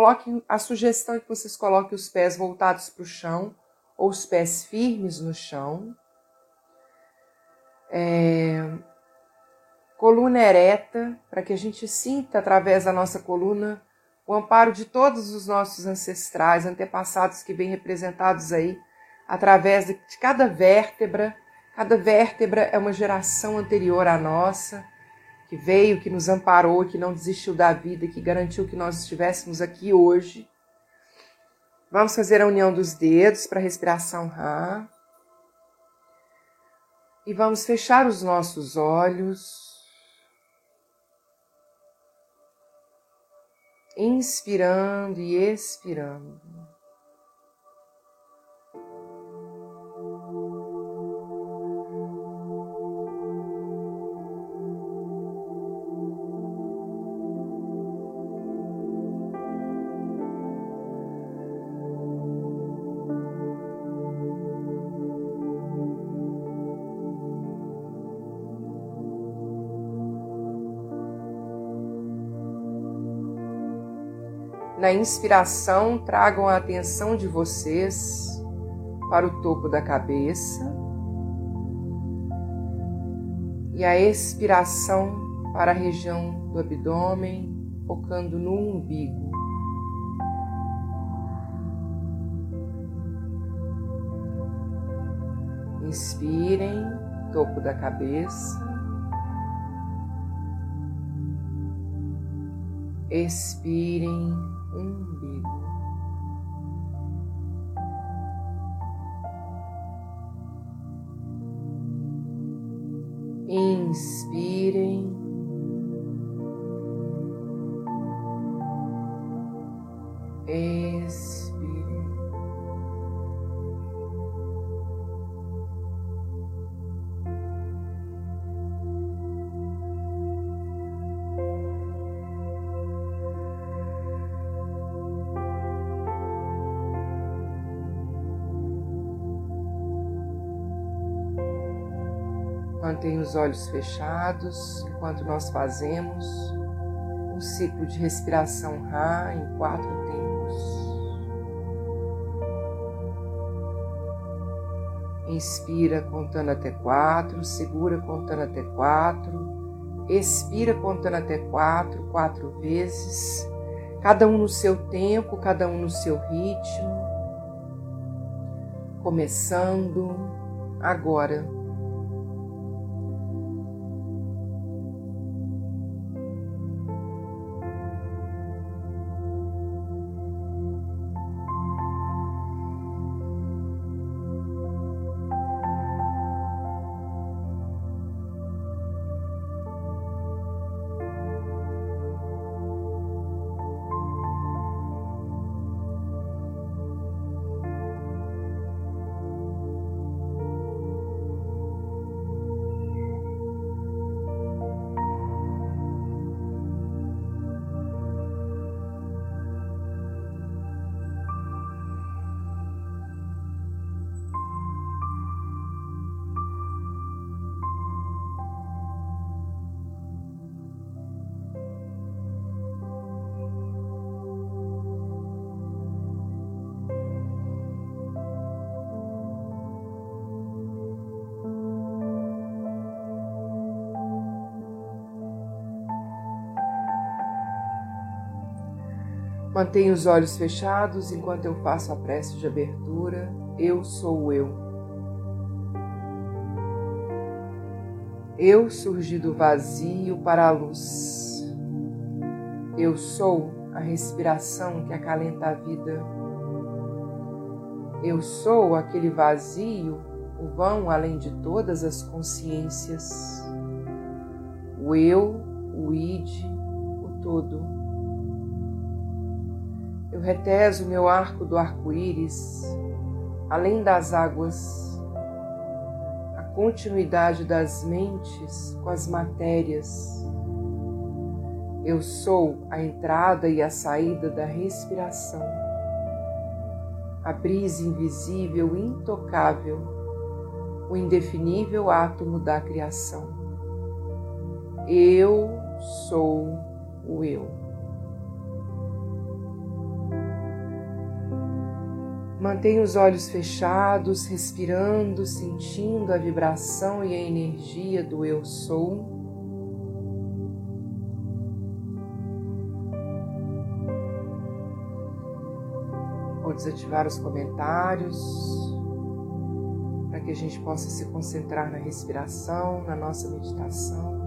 Coloque a sugestão é que vocês coloquem os pés voltados para o chão ou os pés firmes no chão. É, coluna ereta, para que a gente sinta através da nossa coluna o amparo de todos os nossos ancestrais, antepassados que vêm representados aí através de cada vértebra. Cada vértebra é uma geração anterior à nossa que veio, que nos amparou, que não desistiu da vida, que garantiu que nós estivéssemos aqui hoje. Vamos fazer a união dos dedos para a respiração Ra. E vamos fechar os nossos olhos. Inspirando e expirando. Na inspiração, tragam a atenção de vocês para o topo da cabeça. E a expiração para a região do abdômen, focando no umbigo. Inspirem, topo da cabeça. Expirem, umbigo. Mantenha os olhos fechados enquanto nós fazemos um ciclo de respiração Ra em quatro tempos. Inspira contando até quatro, segura contando até quatro, expira contando até quatro, quatro vezes, cada um no seu tempo, cada um no seu ritmo. Começando agora. Mantenha os olhos fechados enquanto eu faço a prece de abertura. Eu sou eu. Eu surgi do vazio para a luz. Eu sou a respiração que acalenta a vida. Eu sou aquele vazio, o vão além de todas as consciências. O eu, o id, o todo. Eu reteso meu arco do arco-íris, além das águas, a continuidade das mentes com as matérias. Eu sou a entrada e a saída da respiração, a brisa invisível intocável, o indefinível átomo da criação. Eu sou o eu. Mantenha os olhos fechados, respirando, sentindo a vibração e a energia do Eu Sou. Vou desativar os comentários para que a gente possa se concentrar na respiração, na nossa meditação.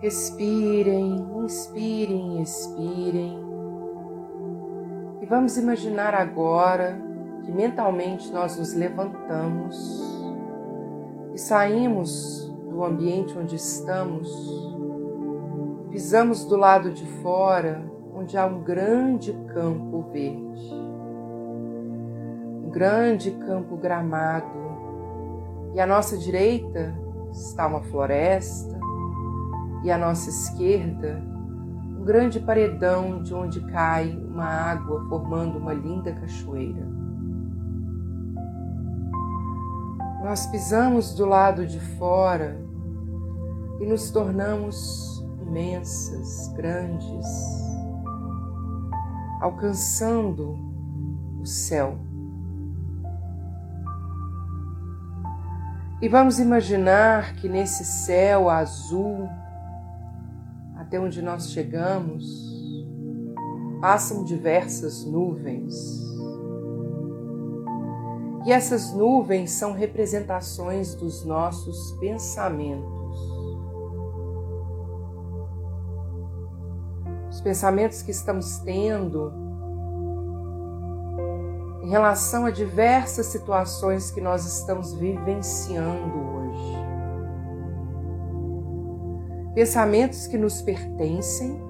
Respirem, inspirem, expirem. E vamos imaginar agora que mentalmente nós nos levantamos e saímos do ambiente onde estamos, pisamos do lado de fora, onde há um grande campo verde, um grande campo gramado, e à nossa direita está uma floresta, e à nossa esquerda grande paredão de onde cai uma água formando uma linda cachoeira. Nós pisamos do lado de fora e nos tornamos imensas, grandes, alcançando o céu. E vamos imaginar que nesse céu azul, até onde nós chegamos, passam diversas nuvens. E essas nuvens são representações dos nossos pensamentos. Os pensamentos que estamos tendo em relação a diversas situações que nós estamos vivenciando pensamentos que nos pertencem,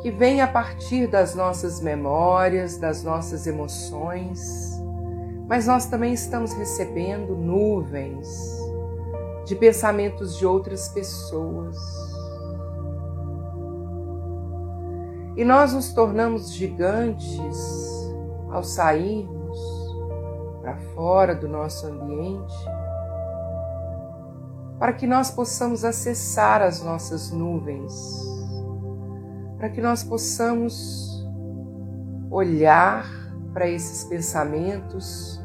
que vêm a partir das nossas memórias, das nossas emoções, mas nós também estamos recebendo nuvens de pensamentos de outras pessoas. E nós nos tornamos gigantes ao sairmos para fora do nosso ambiente para que nós possamos acessar as nossas nuvens, para que nós possamos olhar para esses pensamentos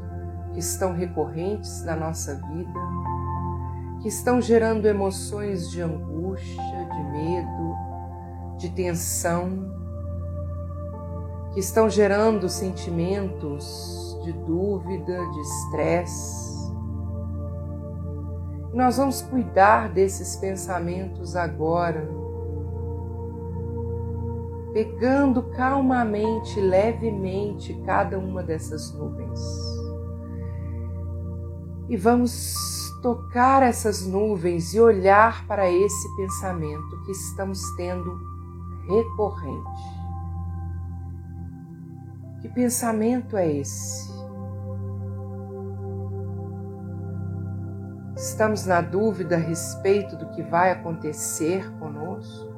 que estão recorrentes na nossa vida, que estão gerando emoções de angústia, de medo, de tensão, que estão gerando sentimentos de dúvida, de estresse nós vamos cuidar desses pensamentos agora, pegando calmamente, levemente cada uma dessas nuvens. E vamos tocar essas nuvens e olhar para esse pensamento que estamos tendo recorrente. Que pensamento é esse? Estamos na dúvida a respeito do que vai acontecer conosco?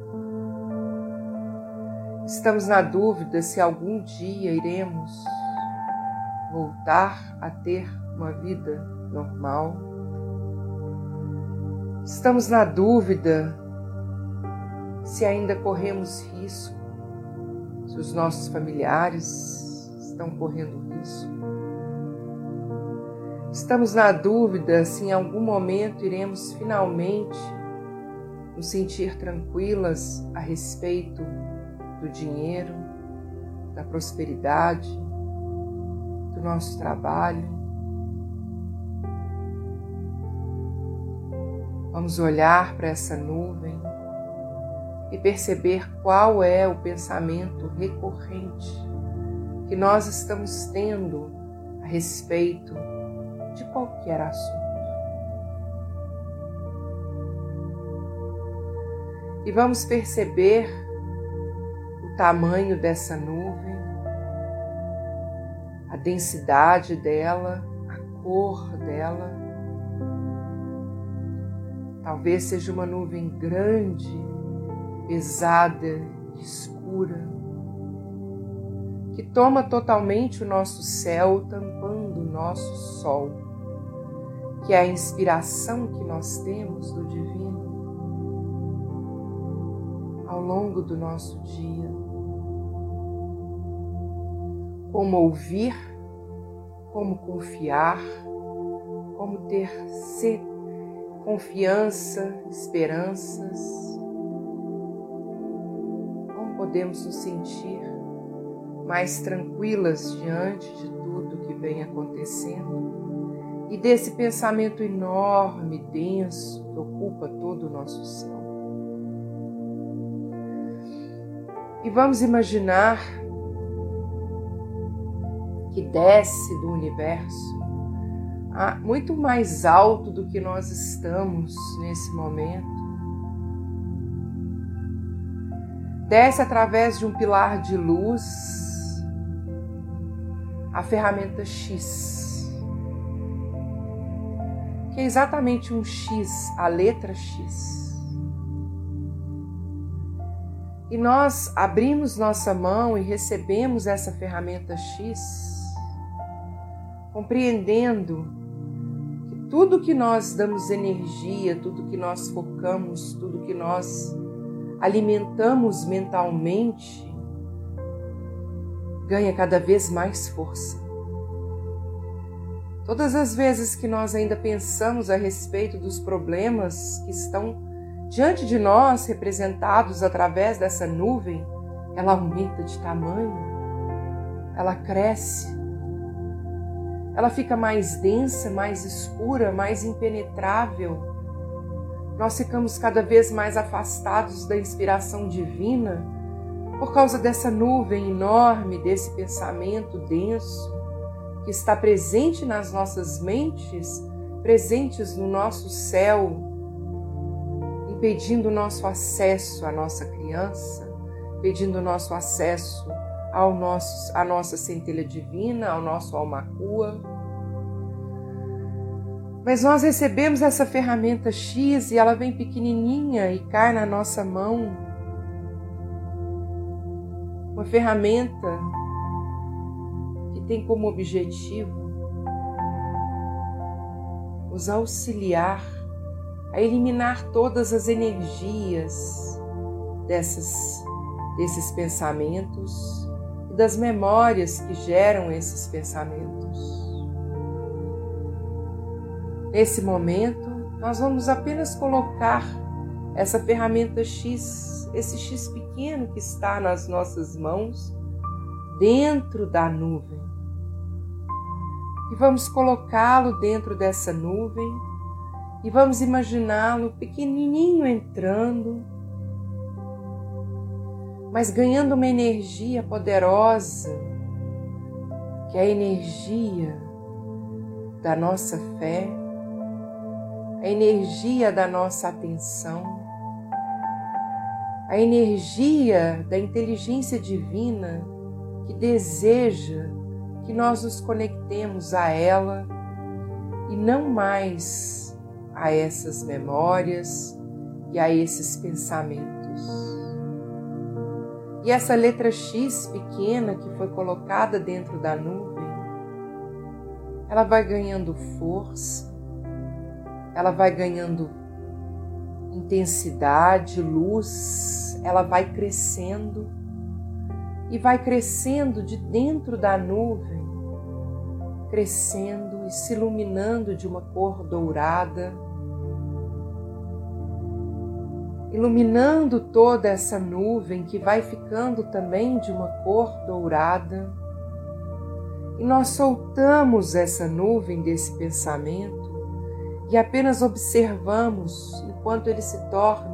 Estamos na dúvida se algum dia iremos voltar a ter uma vida normal? Estamos na dúvida se ainda corremos risco, se os nossos familiares estão correndo risco. Estamos na dúvida se em algum momento iremos finalmente nos sentir tranquilas a respeito do dinheiro, da prosperidade, do nosso trabalho. Vamos olhar para essa nuvem e perceber qual é o pensamento recorrente que nós estamos tendo a respeito de qualquer assunto. E vamos perceber o tamanho dessa nuvem, a densidade dela, a cor dela. Talvez seja uma nuvem grande, pesada, escura, que toma totalmente o nosso céu, tampando o nosso sol, que é a inspiração que nós temos do divino ao longo do nosso dia. Como ouvir, como confiar, como ter confiança, esperanças, como podemos nos sentir mais tranquilas diante de tudo que vem acontecendo e desse pensamento enorme, denso, que ocupa todo o nosso céu. E vamos imaginar que desce do universo, muito mais alto do que nós estamos nesse momento. Desce através de um pilar de luz a ferramenta X, que é exatamente um X, a letra X. E nós abrimos nossa mão e recebemos essa ferramenta X compreendendo que tudo que nós damos energia, tudo que nós focamos, tudo que nós alimentamos mentalmente, ganha cada vez mais força. Todas as vezes que nós ainda pensamos a respeito dos problemas que estão diante de nós, representados através dessa nuvem, ela aumenta de tamanho, ela cresce, ela fica mais densa, mais escura, mais impenetrável. Nós ficamos cada vez mais afastados da inspiração divina por causa dessa nuvem enorme, desse pensamento denso que está presente nas nossas mentes, presentes no nosso céu, impedindo o nosso acesso à nossa criança, impedindo o nosso acesso ao nosso, à nossa centelha divina, ao nosso almacua. Mas nós recebemos essa ferramenta X e ela vem pequenininha e cai na nossa mão. Uma ferramenta tem como objetivo nos auxiliar a eliminar todas as energias dessas, desses pensamentos e das memórias que geram esses pensamentos. Nesse momento, nós vamos apenas colocar essa ferramenta X, esse X pequeno que está nas nossas mãos, dentro da nuvem. E vamos colocá-lo dentro dessa nuvem. E vamos imaginá-lo pequenininho entrando. Mas ganhando uma energia poderosa, que é a energia da nossa fé, a energia da nossa atenção, a energia da inteligência divina que deseja que nós nos conectemos a ela e não mais a essas memórias e a esses pensamentos. E essa letra X pequena que foi colocada dentro da nuvem, ela vai ganhando força, ela vai ganhando intensidade, luz, ela vai crescendo e vai crescendo de dentro da nuvem, crescendo e se iluminando de uma cor dourada iluminando toda essa nuvem que vai ficando também de uma cor dourada. E nós soltamos essa nuvem desse pensamento e apenas observamos enquanto ele se torna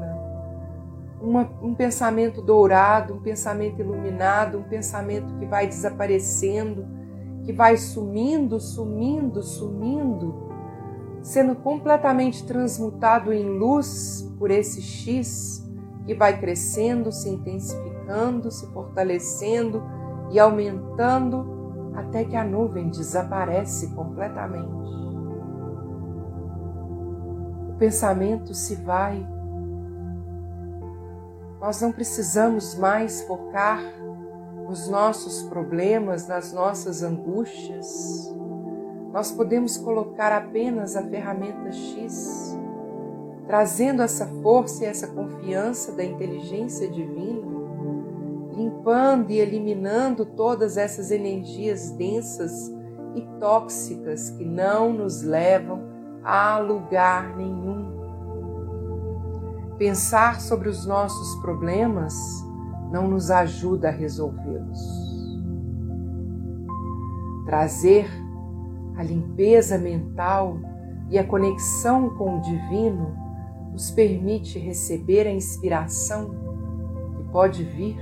uma, um pensamento dourado, um pensamento iluminado, um pensamento que vai desaparecendo, que vai sumindo, sumindo, sumindo, sendo completamente transmutado em luz por esse X que vai crescendo, se intensificando, se fortalecendo e aumentando até que a nuvem desaparece completamente. O pensamento se vai. Nós não precisamos mais focar nos nossos problemas, nas nossas angústias nós podemos colocar apenas a ferramenta X, trazendo essa força e essa confiança da inteligência divina, limpando e eliminando todas essas energias densas e tóxicas que não nos levam a lugar nenhum. Pensar sobre os nossos problemas não nos ajuda a resolvê-los. Trazer a limpeza mental e a conexão com o divino nos permite receber a inspiração que pode vir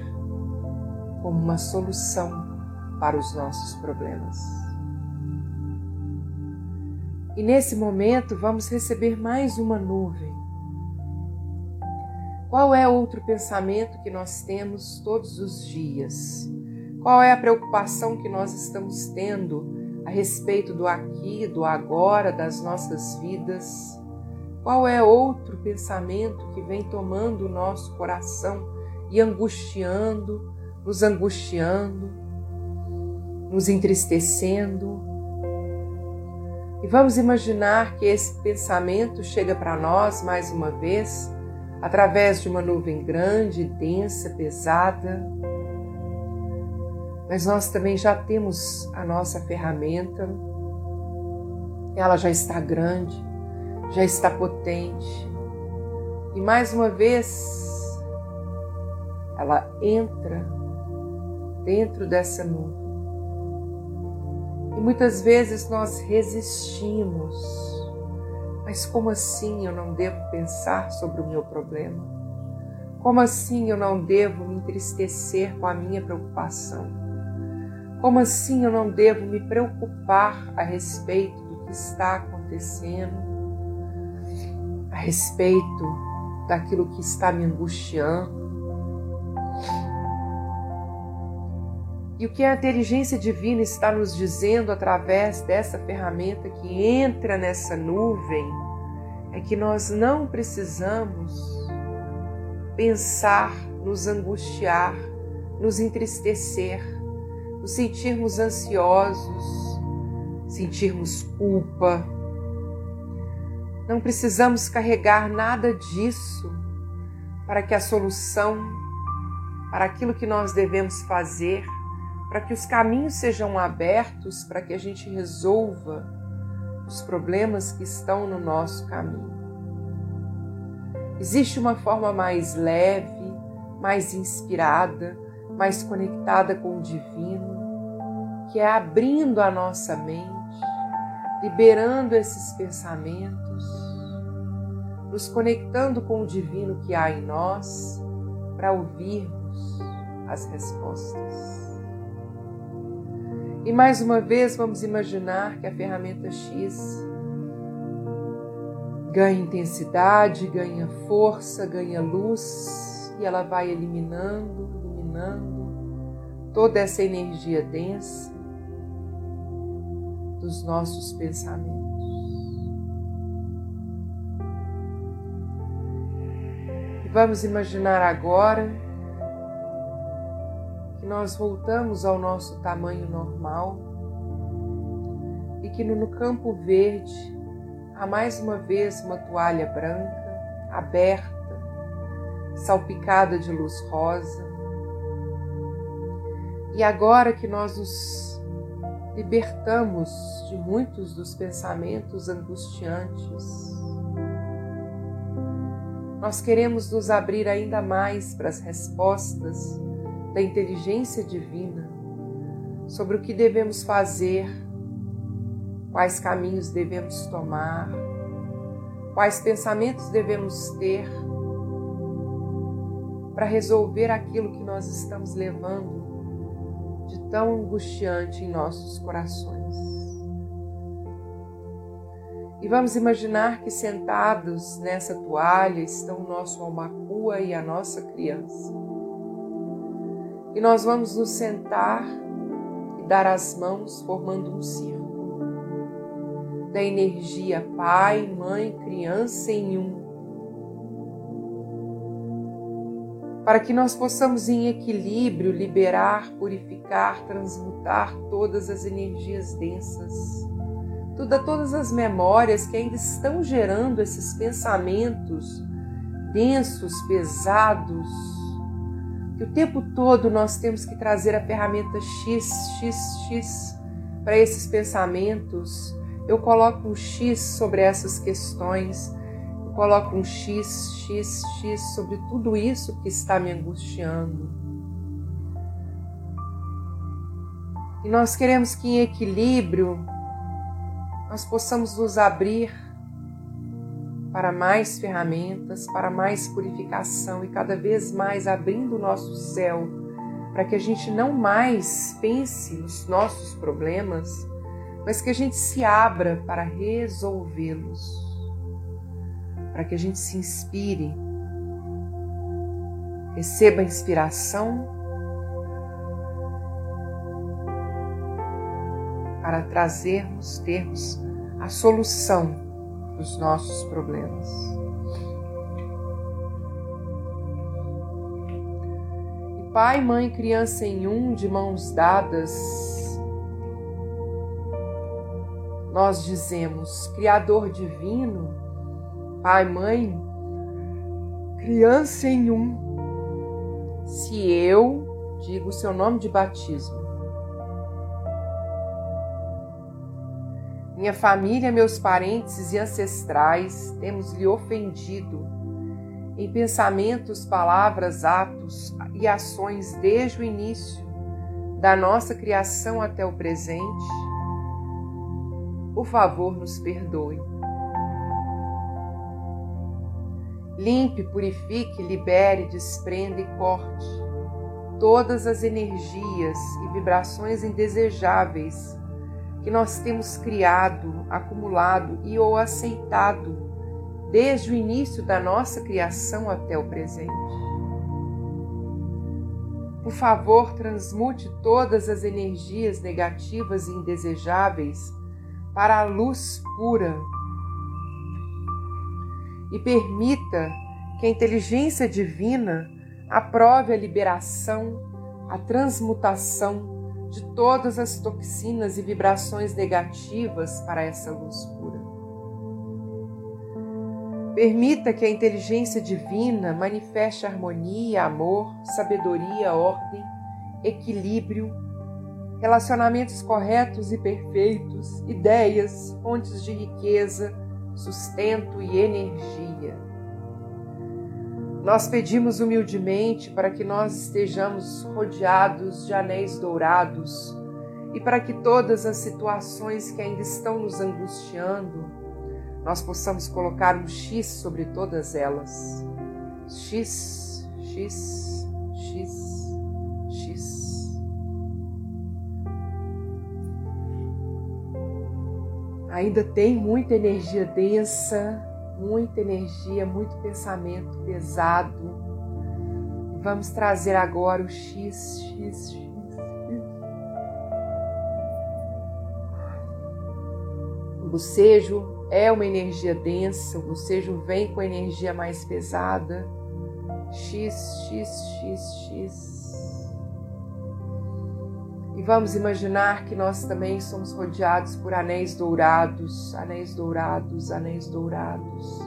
como uma solução para os nossos problemas. E nesse momento vamos receber mais uma nuvem. Qual é outro pensamento que nós temos todos os dias? Qual é a preocupação que nós estamos tendo a respeito do aqui, do agora, das nossas vidas? Qual é outro pensamento que vem tomando o nosso coração e angustiando, nos angustiando, nos entristecendo? E vamos imaginar que esse pensamento chega para nós mais uma vez através de uma nuvem grande, densa, pesada mas nós também já temos a nossa ferramenta, ela já está grande, já está potente. E mais uma vez, ela entra dentro dessa nuvem. E muitas vezes nós resistimos. Mas como assim eu não devo pensar sobre o meu problema? Como assim eu não devo me entristecer com a minha preocupação? Como assim eu não devo me preocupar a respeito do que está acontecendo, a respeito daquilo que está me angustiando? E o que a inteligência divina está nos dizendo através dessa ferramenta que entra nessa nuvem é que nós não precisamos pensar, nos angustiar, nos entristecer nos sentirmos ansiosos, sentirmos culpa. Não precisamos carregar nada disso para que a solução, para aquilo que nós devemos fazer, para que os caminhos sejam abertos, para que a gente resolva os problemas que estão no nosso caminho. Existe uma forma mais leve, mais inspirada, mais conectada com o divino, que é abrindo a nossa mente, liberando esses pensamentos, nos conectando com o divino que há em nós para ouvirmos as respostas. E mais uma vez vamos imaginar que a ferramenta X ganha intensidade, ganha força, ganha luz e ela vai eliminando, eliminando toda essa energia densa dos nossos pensamentos. E vamos imaginar agora nós voltamos ao nosso tamanho normal e que no campo verde há mais uma vez uma toalha branca aberta, salpicada de luz rosa. E agora que nós nos libertamos de muitos dos pensamentos angustiantes. nós queremos nos abrir ainda mais para as respostas da inteligência divina sobre o que devemos fazer, quais caminhos devemos tomar, quais pensamentos devemos ter para resolver aquilo que nós estamos levando de tão angustiante em nossos corações. E vamos imaginar que sentados nessa toalha estão o nosso almacua e a nossa criança. E nós vamos nos sentar e dar as mãos formando um círculo da energia pai, mãe, criança em um. Para que nós possamos, em equilíbrio, liberar, purificar, transmutar todas as energias densas, toda, todas as memórias que ainda estão gerando esses pensamentos densos, pesados, que o tempo todo nós temos que trazer a ferramenta X, X, X para esses pensamentos. Eu coloco um X sobre essas questões coloco um X, X, X sobre tudo isso que está me angustiando. E nós queremos que em equilíbrio nós possamos nos abrir para mais ferramentas, para mais purificação e cada vez mais abrindo o nosso céu, para que a gente não mais pense nos nossos problemas, mas que a gente se abra para resolvê-los para que a gente se inspire, receba inspiração para trazermos, termos a solução dos nossos problemas. E pai, mãe, criança em um, de mãos dadas, nós dizemos: Criador divino, pai, mãe, criança em um, se eu digo o seu nome de batismo. Minha família, meus parentes e ancestrais temos lhe ofendido em pensamentos, palavras, atos e ações desde o início da nossa criação até o presente. Por favor, nos perdoe. Limpe, purifique, libere, desprenda e corte todas as energias e vibrações indesejáveis que nós temos criado, acumulado e ou aceitado desde o início da nossa criação até o presente. Por favor, transmute todas as energias negativas e indesejáveis para a luz pura e permita que a inteligência divina aprove a liberação, a transmutação de todas as toxinas e vibrações negativas para essa luz pura. Permita que a inteligência divina manifeste harmonia, amor, sabedoria, ordem, equilíbrio, relacionamentos corretos e perfeitos, ideias, fontes de riqueza, sustento e energia. Nós pedimos humildemente para que nós estejamos rodeados de anéis dourados e para que todas as situações que ainda estão nos angustiando, nós possamos colocar um X sobre todas elas. X, X, X, X. ainda tem muita energia densa, muita energia, muito pensamento pesado. Vamos trazer agora o X, X, X. O bocejo é uma energia densa, o bocejo vem com energia mais pesada. X, X, X, X. Vamos imaginar que nós também somos rodeados por anéis dourados, anéis dourados, anéis dourados.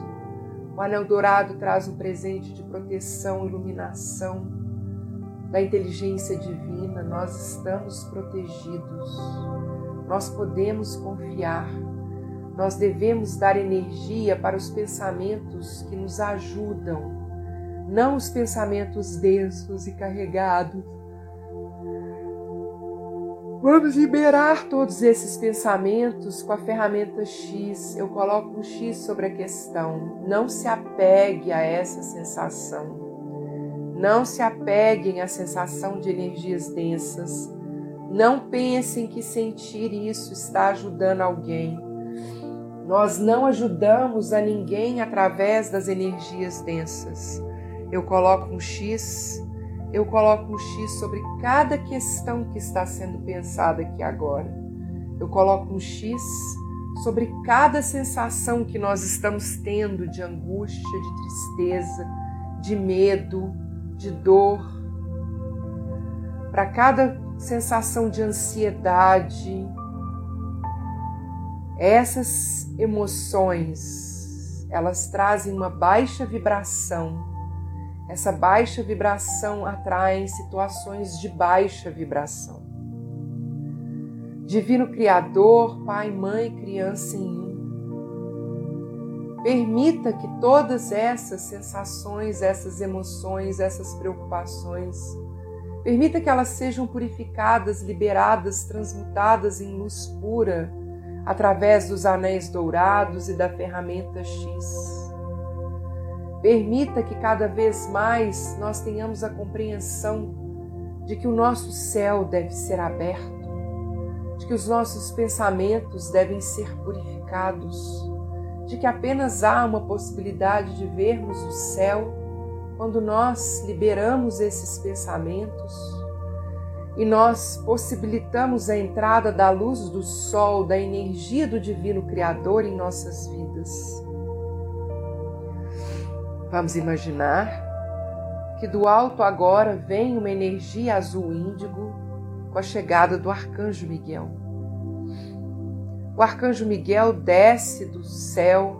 O anel dourado traz um presente de proteção, iluminação da inteligência divina. Nós estamos protegidos. Nós podemos confiar. nós devemos dar energia para os pensamentos que nos ajudam, não os pensamentos densos e carregados. Vamos liberar todos esses pensamentos com a ferramenta X. Eu coloco um X sobre a questão. Não se apegue a essa sensação. Não se apeguem à sensação de energias densas. Não pensem que sentir isso está ajudando alguém. Nós não ajudamos a ninguém através das energias densas. Eu coloco um X eu coloco um X sobre cada questão que está sendo pensada aqui agora. Eu coloco um X sobre cada sensação que nós estamos tendo de angústia, de tristeza, de medo, de dor. Para cada sensação de ansiedade, essas emoções, elas trazem uma baixa vibração essa baixa vibração atrai situações de baixa vibração. Divino Criador, Pai, Mãe, Criança em um. Permita que todas essas sensações, essas emoções, essas preocupações, permita que elas sejam purificadas, liberadas, transmutadas em luz pura através dos anéis dourados e da ferramenta X. Permita que cada vez mais nós tenhamos a compreensão de que o nosso céu deve ser aberto, de que os nossos pensamentos devem ser purificados, de que apenas há uma possibilidade de vermos o céu quando nós liberamos esses pensamentos e nós possibilitamos a entrada da luz do sol, da energia do Divino Criador em nossas vidas. Vamos imaginar que do alto agora vem uma energia azul índigo com a chegada do arcanjo Miguel. O arcanjo Miguel desce do céu,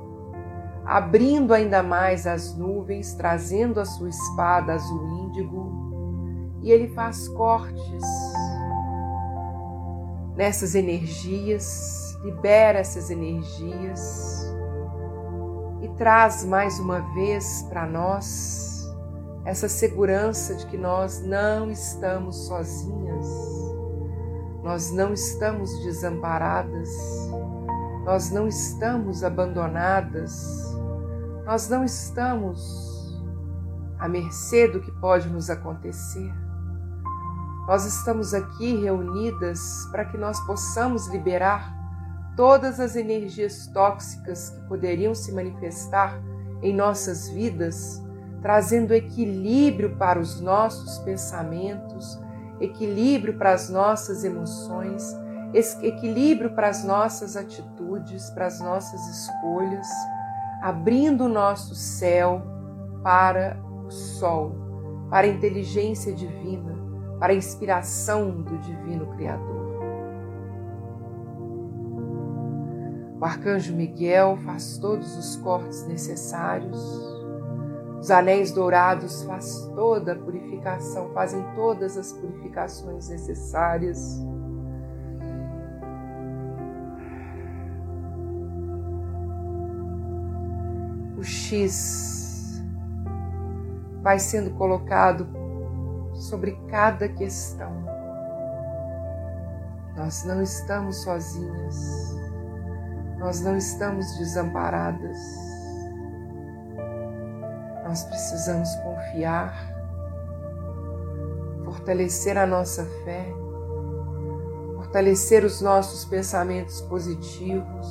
abrindo ainda mais as nuvens, trazendo a sua espada azul índigo, e ele faz cortes nessas energias, libera essas energias e traz mais uma vez para nós essa segurança de que nós não estamos sozinhas, nós não estamos desamparadas, nós não estamos abandonadas, nós não estamos à mercê do que pode nos acontecer. Nós estamos aqui reunidas para que nós possamos liberar todas as energias tóxicas que poderiam se manifestar em nossas vidas, trazendo equilíbrio para os nossos pensamentos, equilíbrio para as nossas emoções, equilíbrio para as nossas atitudes, para as nossas escolhas, abrindo o nosso céu para o sol, para a inteligência divina, para a inspiração do Divino Criador. O arcanjo Miguel faz todos os cortes necessários. Os anéis dourados faz toda a purificação, fazem todas as purificações necessárias. O X vai sendo colocado sobre cada questão. Nós não estamos sozinhas. Nós não estamos desamparadas. Nós precisamos confiar, fortalecer a nossa fé, fortalecer os nossos pensamentos positivos,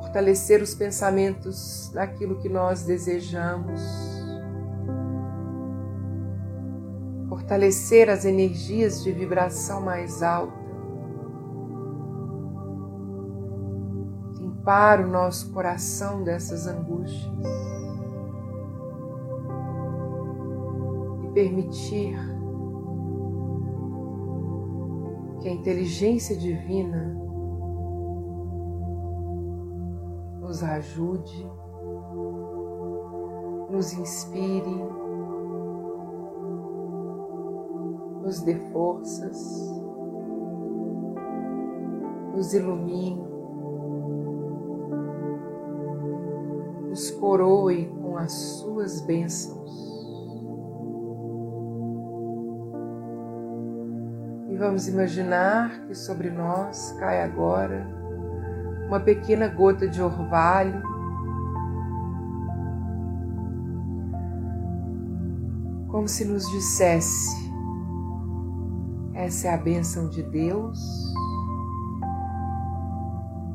fortalecer os pensamentos daquilo que nós desejamos, fortalecer as energias de vibração mais alta limpar o nosso coração dessas angústias e permitir que a inteligência divina nos ajude, nos inspire, nos dê forças, nos ilumine coroe com as suas bênçãos. E vamos imaginar que sobre nós cai agora uma pequena gota de orvalho. Como se nos dissesse: essa é a bênção de Deus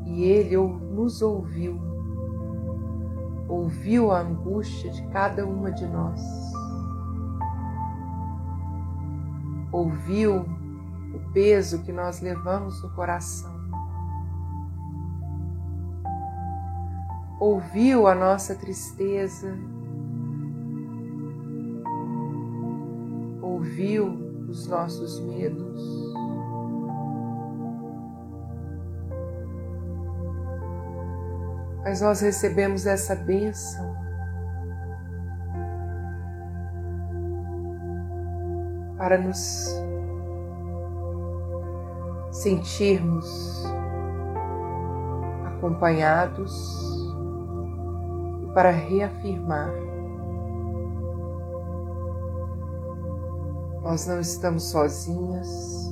e Ele nos ouviu, ouviu a angústia de cada uma de nós, ouviu o peso que nós levamos no coração, ouviu a nossa tristeza, ouviu os nossos medos. Mas nós recebemos essa bênção para nos sentirmos acompanhados e para reafirmar. Nós não estamos sozinhas,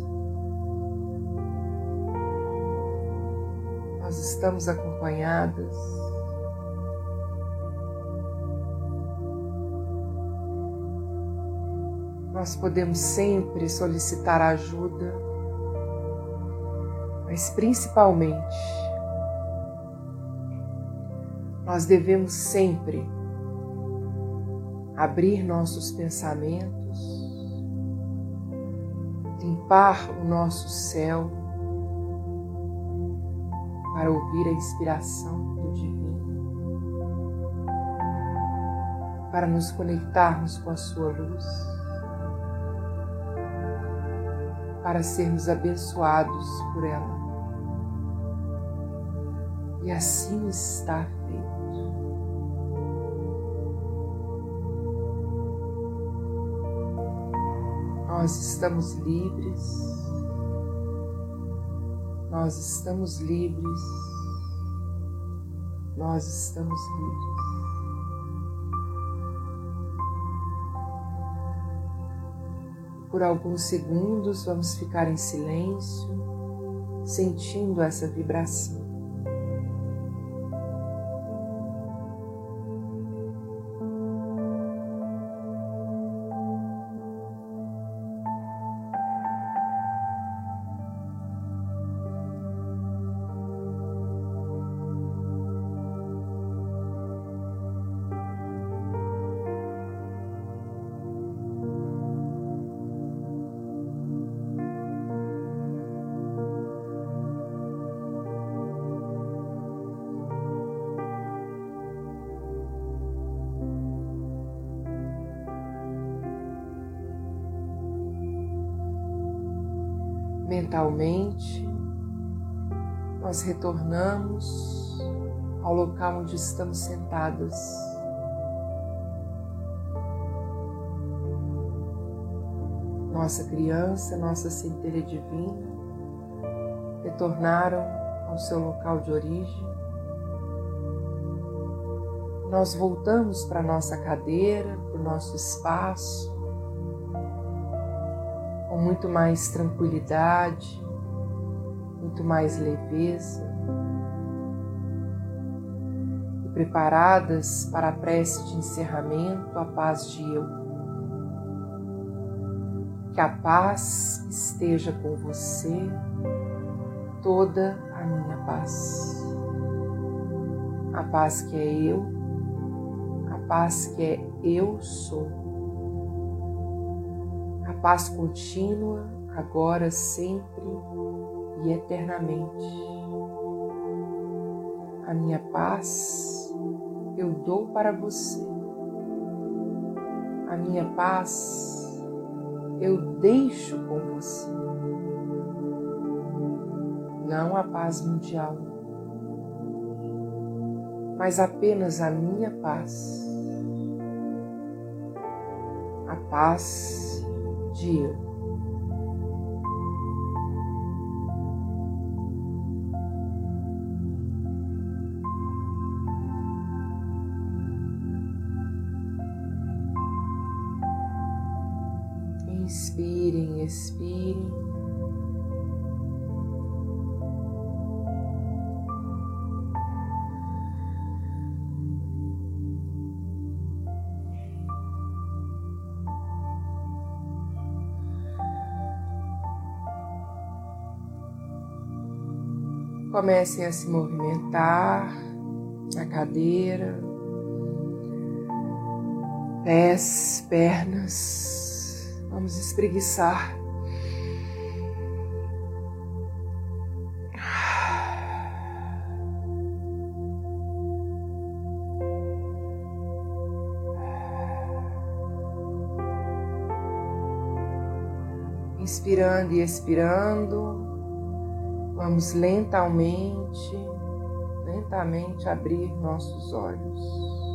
nós estamos acompanhadas. Nós podemos sempre solicitar ajuda, mas principalmente nós devemos sempre abrir nossos pensamentos, limpar o nosso céu para ouvir a inspiração do Divino, para nos conectarmos com a Sua luz, para sermos abençoados por ela. E assim está feito. Nós estamos livres nós estamos livres. Nós estamos livres. Por alguns segundos vamos ficar em silêncio, sentindo essa vibração. Mentalmente, nós retornamos ao local onde estamos sentadas. Nossa criança, nossa centelha divina retornaram ao seu local de origem. Nós voltamos para nossa cadeira, para o nosso espaço, muito mais tranquilidade, muito mais leveza e preparadas para a prece de encerramento, a paz de eu. Que a paz esteja com você, toda a minha paz. A paz que é eu, a paz que é eu sou paz contínua, agora, sempre e eternamente. A minha paz eu dou para você. A minha paz eu deixo com você. Não a paz mundial, mas apenas a minha paz. A paz dia. Comecem a se movimentar na cadeira, pés, pernas. Vamos espreguiçar. Inspirando e expirando. Vamos lentamente, lentamente abrir nossos olhos.